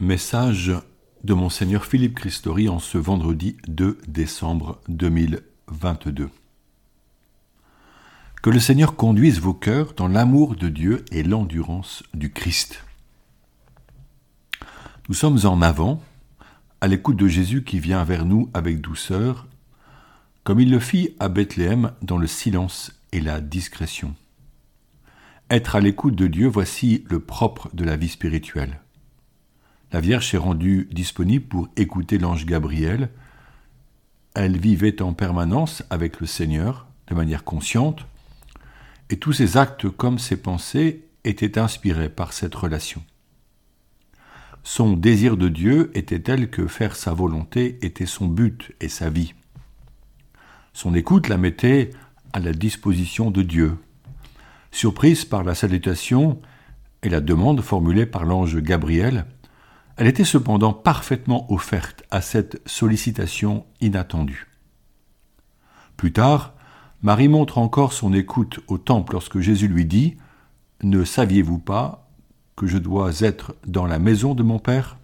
Message de Monseigneur Philippe Christori en ce vendredi 2 décembre 2022. Que le Seigneur conduise vos cœurs dans l'amour de Dieu et l'endurance du Christ. Nous sommes en avant, à l'écoute de Jésus qui vient vers nous avec douceur, comme il le fit à Bethléem dans le silence et la discrétion. Être à l'écoute de Dieu, voici le propre de la vie spirituelle. La Vierge s'est rendue disponible pour écouter l'ange Gabriel. Elle vivait en permanence avec le Seigneur, de manière consciente, et tous ses actes comme ses pensées étaient inspirés par cette relation. Son désir de Dieu était tel que faire sa volonté était son but et sa vie. Son écoute la mettait à la disposition de Dieu, Surprise par la salutation et la demande formulée par l'ange Gabriel, elle était cependant parfaitement offerte à cette sollicitation inattendue. Plus tard, Marie montre encore son écoute au temple lorsque Jésus lui dit Ne saviez-vous pas que je dois être dans la maison de mon Père?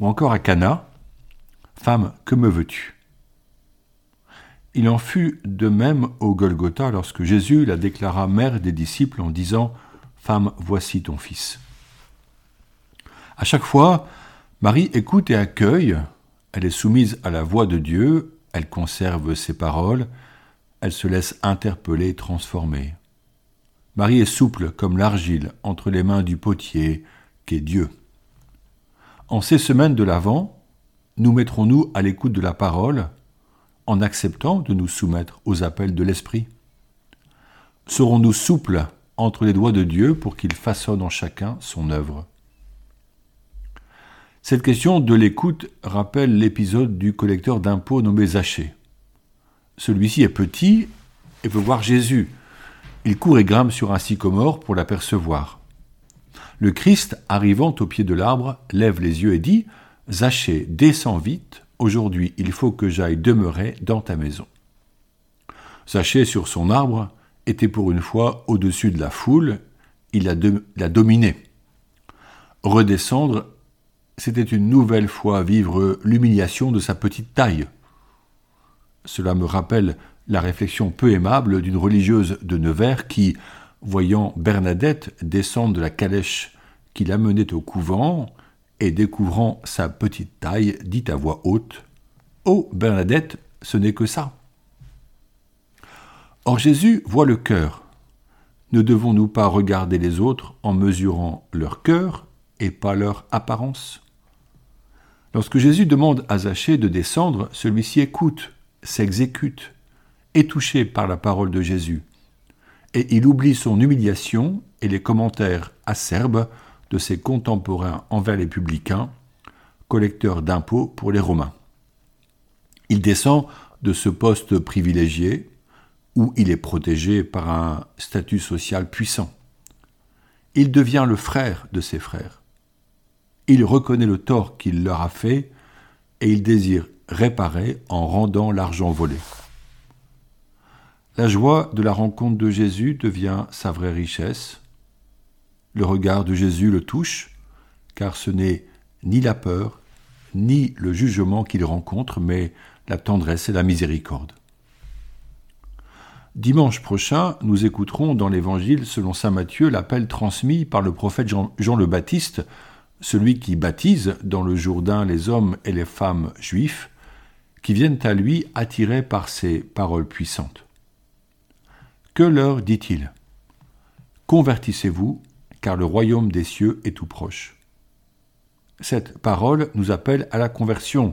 Ou encore à Cana Femme, que me veux-tu? Il en fut de même au Golgotha lorsque Jésus la déclara mère des disciples en disant Femme, voici ton fils. À chaque fois, Marie écoute et accueille, elle est soumise à la voix de Dieu, elle conserve ses paroles, elle se laisse interpeller et transformer. Marie est souple comme l'argile entre les mains du potier qu'est Dieu. En ces semaines de l'Avent, nous mettrons-nous à l'écoute de la parole, en acceptant de nous soumettre aux appels de l'Esprit. Serons-nous souples entre les doigts de Dieu pour qu'il façonne en chacun son œuvre? Cette question de l'écoute rappelle l'épisode du collecteur d'impôts nommé Zachée. Celui-ci est petit et veut voir Jésus. Il court et grimpe sur un sycomore pour l'apercevoir. Le Christ, arrivant au pied de l'arbre, lève les yeux et dit Zachée, descends vite, Aujourd'hui, il faut que j'aille demeurer dans ta maison. Sachez, sur son arbre était pour une fois au-dessus de la foule, il l'a dominé. dominé. Redescendre, c'était une nouvelle fois vivre l'humiliation de sa petite taille. Cela me rappelle la réflexion peu aimable d'une religieuse de Nevers qui, voyant Bernadette descendre de la calèche qui l'amenait au couvent, et découvrant sa petite taille, dit à voix haute Oh, Bernadette, ce n'est que ça. Or Jésus voit le cœur. Ne devons-nous pas regarder les autres en mesurant leur cœur et pas leur apparence? Lorsque Jésus demande à Zachée de descendre, celui-ci écoute, s'exécute, est touché par la parole de Jésus, et il oublie son humiliation et les commentaires acerbes de ses contemporains envers les publicains, collecteurs d'impôts pour les Romains. Il descend de ce poste privilégié où il est protégé par un statut social puissant. Il devient le frère de ses frères. Il reconnaît le tort qu'il leur a fait et il désire réparer en rendant l'argent volé. La joie de la rencontre de Jésus devient sa vraie richesse, le regard de Jésus le touche, car ce n'est ni la peur, ni le jugement qu'il rencontre, mais la tendresse et la miséricorde. Dimanche prochain, nous écouterons dans l'Évangile selon Saint Matthieu l'appel transmis par le prophète Jean, le Baptiste, celui qui baptise dans le Jourdain les hommes et les femmes juifs, qui viennent à lui attirés par ses paroles puissantes. Que leur dit-il? Convertissez-vous car le royaume des cieux est tout proche. Cette parole nous appelle à la conversion.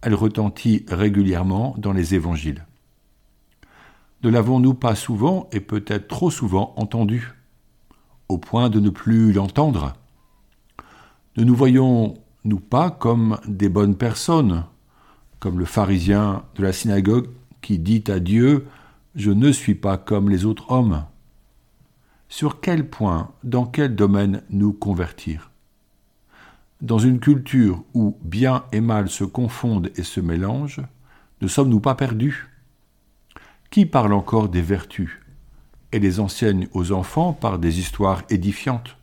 Elle retentit régulièrement dans les évangiles. Ne l'avons-nous pas souvent et peut-être trop souvent entendu, au point de ne plus l'entendre? Ne nous voyons-nous pas comme des bonnes personnes, comme le pharisien de la synagogue qui dit à Dieu Je ne suis pas comme les autres hommes sur quel point, dans quel domaine nous convertir? Dans une culture où bien et mal se confondent et se mélangent, ne sommes-nous pas perdus? Qui parle encore des vertus et les enseigne aux enfants par des histoires édifiantes?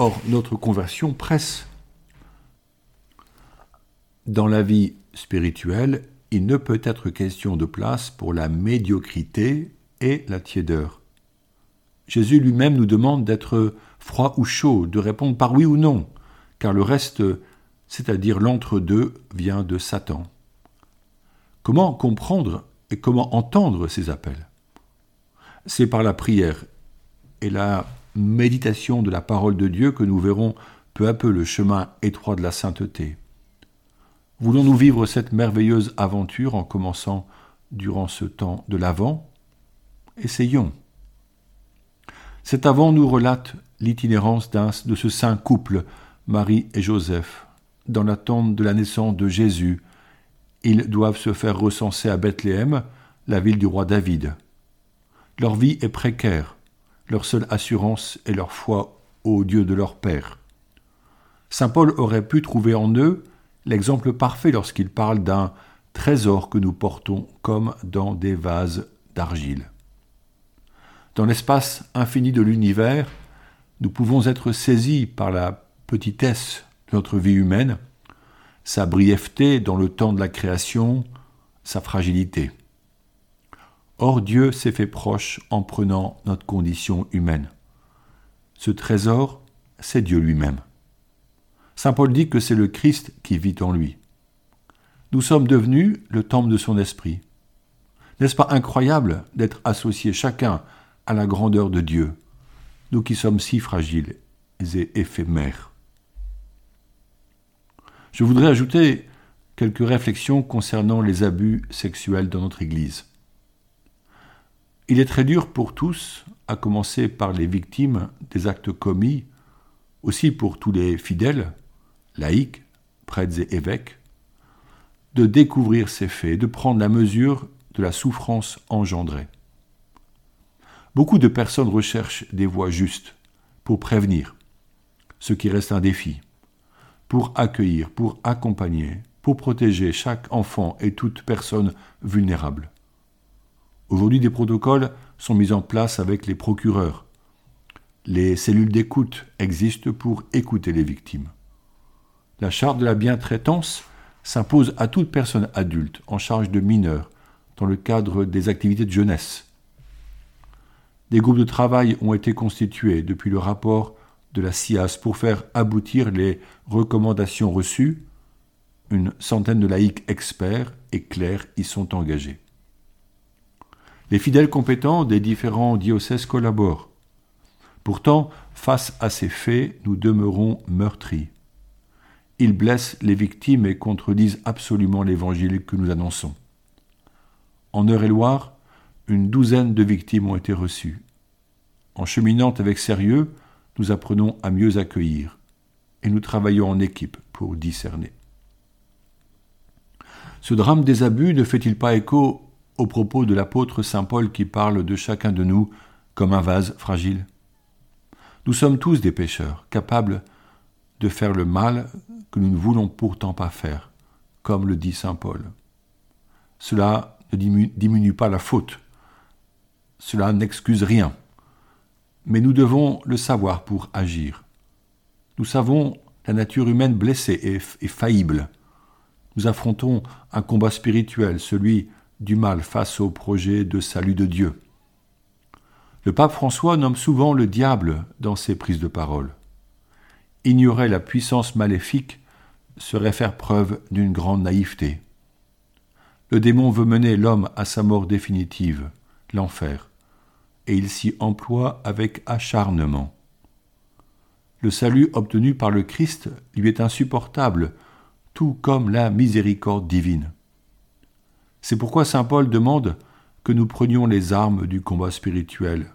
Or, notre conversion presse. Dans la vie spirituelle, il ne peut être question de place pour la médiocrité et la tiédeur. Jésus lui-même nous demande d'être froid ou chaud, de répondre par oui ou non, car le reste, c'est-à-dire l'entre-deux, vient de Satan. Comment comprendre et comment entendre ces appels? C'est par la prière et la méditation de la parole de Dieu que nous verrons peu à peu le chemin étroit de la sainteté. Voulons-nous vivre cette merveilleuse aventure en commençant durant ce temps de l'Avent? Essayons. Cet avant nous relate l'itinérance de ce saint couple, Marie et Joseph. Dans l'attente de la naissance de Jésus, ils doivent se faire recenser à Bethléem, la ville du roi David. Leur vie est précaire, leur seule assurance est leur foi au Dieu de leur Père. Saint Paul aurait pu trouver en eux l'exemple parfait lorsqu'il parle d'un trésor que nous portons comme dans des vases d'argile. Dans l'espace infini de l'univers, nous pouvons être saisis par la petitesse de notre vie humaine, sa brièveté dans le temps de la création, sa fragilité. Or Dieu s'est fait proche en prenant notre condition humaine. Ce trésor, c'est Dieu lui-même. Saint Paul dit que c'est le Christ qui vit en lui. Nous sommes devenus le temple de son esprit. N'est-ce pas incroyable d'être associés chacun à la grandeur de Dieu, nous qui sommes si fragiles et éphémères? Je voudrais ajouter quelques réflexions concernant les abus sexuels dans notre Église. Il est très dur pour tous, à commencer par les victimes des actes commis, aussi pour tous les fidèles, laïcs, prêtres et évêques, de découvrir ces faits, de prendre la mesure de la souffrance engendrée. Beaucoup de personnes recherchent des voies justes pour prévenir, ce qui reste un défi, pour accueillir, pour accompagner, pour protéger chaque enfant et toute personne vulnérable. Aujourd'hui, des protocoles sont mis en place avec les procureurs. Les cellules d'écoute existent pour écouter les victimes. La charte de la bientraitance s'impose à toute personne adulte en charge de mineurs dans le cadre des activités de jeunesse. Des groupes de travail ont été constitués depuis le rapport de la CIAS pour faire aboutir les recommandations reçues. Une centaine de laïcs experts et clercs y sont engagés. Les fidèles compétents des différents diocèses collaborent. Pourtant, face à ces faits, nous demeurons meurtris. Ils blessent les victimes et contredisent absolument l'évangile que nous annonçons. En Eure-et-Loire, une douzaine de victimes ont été reçues. En cheminant avec sérieux, nous apprenons à mieux accueillir et nous travaillons en équipe pour discerner. Ce drame des abus ne fait-il pas écho au propos de l'apôtre Saint Paul qui parle de chacun de nous comme un vase fragile. Nous sommes tous des pécheurs, capables de faire le mal que nous ne voulons pourtant pas faire, comme le dit Saint Paul. Cela ne diminue pas la faute, cela n'excuse rien, mais nous devons le savoir pour agir. Nous savons la nature humaine blessée et faillible. Nous affrontons un combat spirituel, celui du mal face au projet de salut de Dieu. Le pape François nomme souvent le diable dans ses prises de parole. Ignorer la puissance maléfique serait faire preuve d'une grande naïveté. Le démon veut mener l'homme à sa mort définitive, l'enfer, et il s'y emploie avec acharnement. Le salut obtenu par le Christ lui est insupportable, tout comme la miséricorde divine. C'est pourquoi Saint Paul demande que nous prenions les armes du combat spirituel,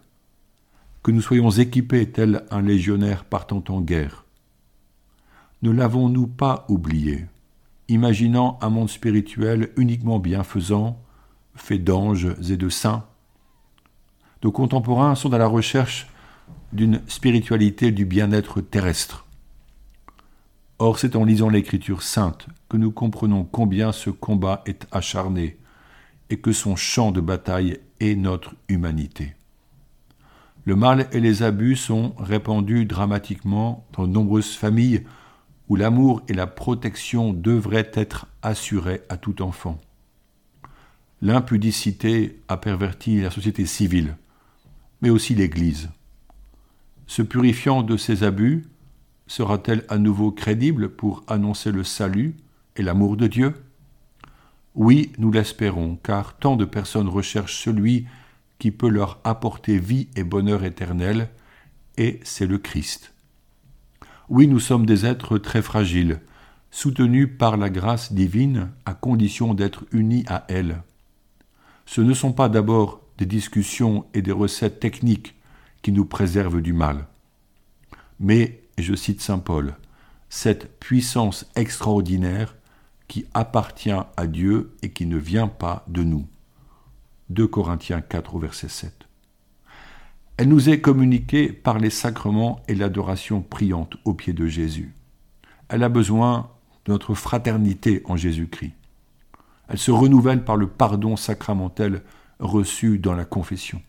que nous soyons équipés tel un légionnaire partant en guerre. Ne l'avons-nous pas oublié, imaginant un monde spirituel uniquement bienfaisant, fait d'anges et de saints? Nos contemporains sont à la recherche d'une spiritualité du bien-être terrestre. Or, c'est en lisant l'Écriture sainte que nous comprenons combien ce combat est acharné et que son champ de bataille est notre humanité. Le mal et les abus sont répandus dramatiquement dans de nombreuses familles où l'amour et la protection devraient être assurés à tout enfant. L'impudicité a perverti la société civile, mais aussi l'Église. Se purifiant de ces abus, sera-t-elle à nouveau crédible pour annoncer le salut et l'amour de Dieu? Oui, nous l'espérons, car tant de personnes recherchent celui qui peut leur apporter vie et bonheur éternel, et c'est le Christ. Oui, nous sommes des êtres très fragiles, soutenus par la grâce divine à condition d'être unis à elle. Ce ne sont pas d'abord des discussions et des recettes techniques qui nous préservent du mal, mais, je cite Saint Paul, cette puissance extraordinaire qui appartient à Dieu et qui ne vient pas de nous. 2 Corinthiens 4 verset 7. Elle nous est communiquée par les sacrements et l'adoration priante au pied de Jésus. Elle a besoin de notre fraternité en Jésus-Christ. Elle se renouvelle par le pardon sacramentel reçu dans la confession.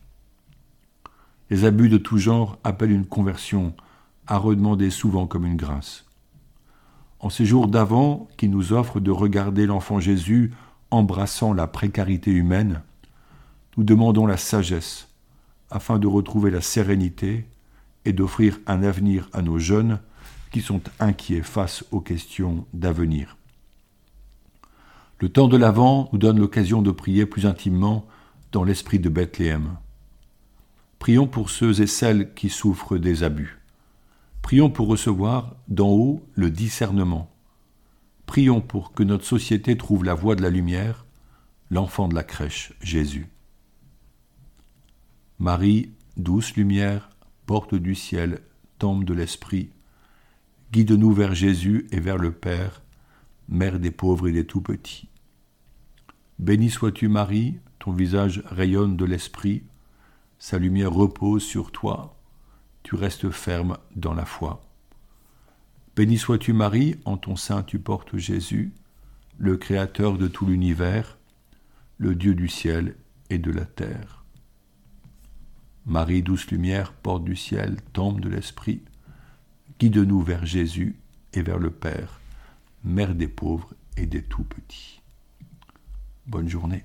Les abus de tout genre appellent une conversion à redemander souvent comme une grâce. En ces jours d'avant qui nous offrent de regarder l'enfant Jésus embrassant la précarité humaine, nous demandons la sagesse afin de retrouver la sérénité et d'offrir un avenir à nos jeunes qui sont inquiets face aux questions d'avenir. Le temps de l'Avent nous donne l'occasion de prier plus intimement dans l'esprit de Bethléem. Prions pour ceux et celles qui souffrent des abus. Prions pour recevoir d'en haut le discernement. Prions pour que notre société trouve la voie de la lumière, l'enfant de la crèche, Jésus. Marie, douce lumière, porte du ciel, tombe de l'esprit, guide-nous vers Jésus et vers le Père, Mère des pauvres et des tout-petits. Béni sois-tu Marie, ton visage rayonne de l'esprit, sa lumière repose sur toi, tu restes ferme dans la foi. Béni sois-tu Marie, en ton sein tu portes Jésus, le Créateur de tout l'univers, le Dieu du ciel et de la terre. Marie, douce lumière, porte du ciel, tombe de l'Esprit, guide-nous vers Jésus et vers le Père, Mère des pauvres et des tout petits. Bonne journée.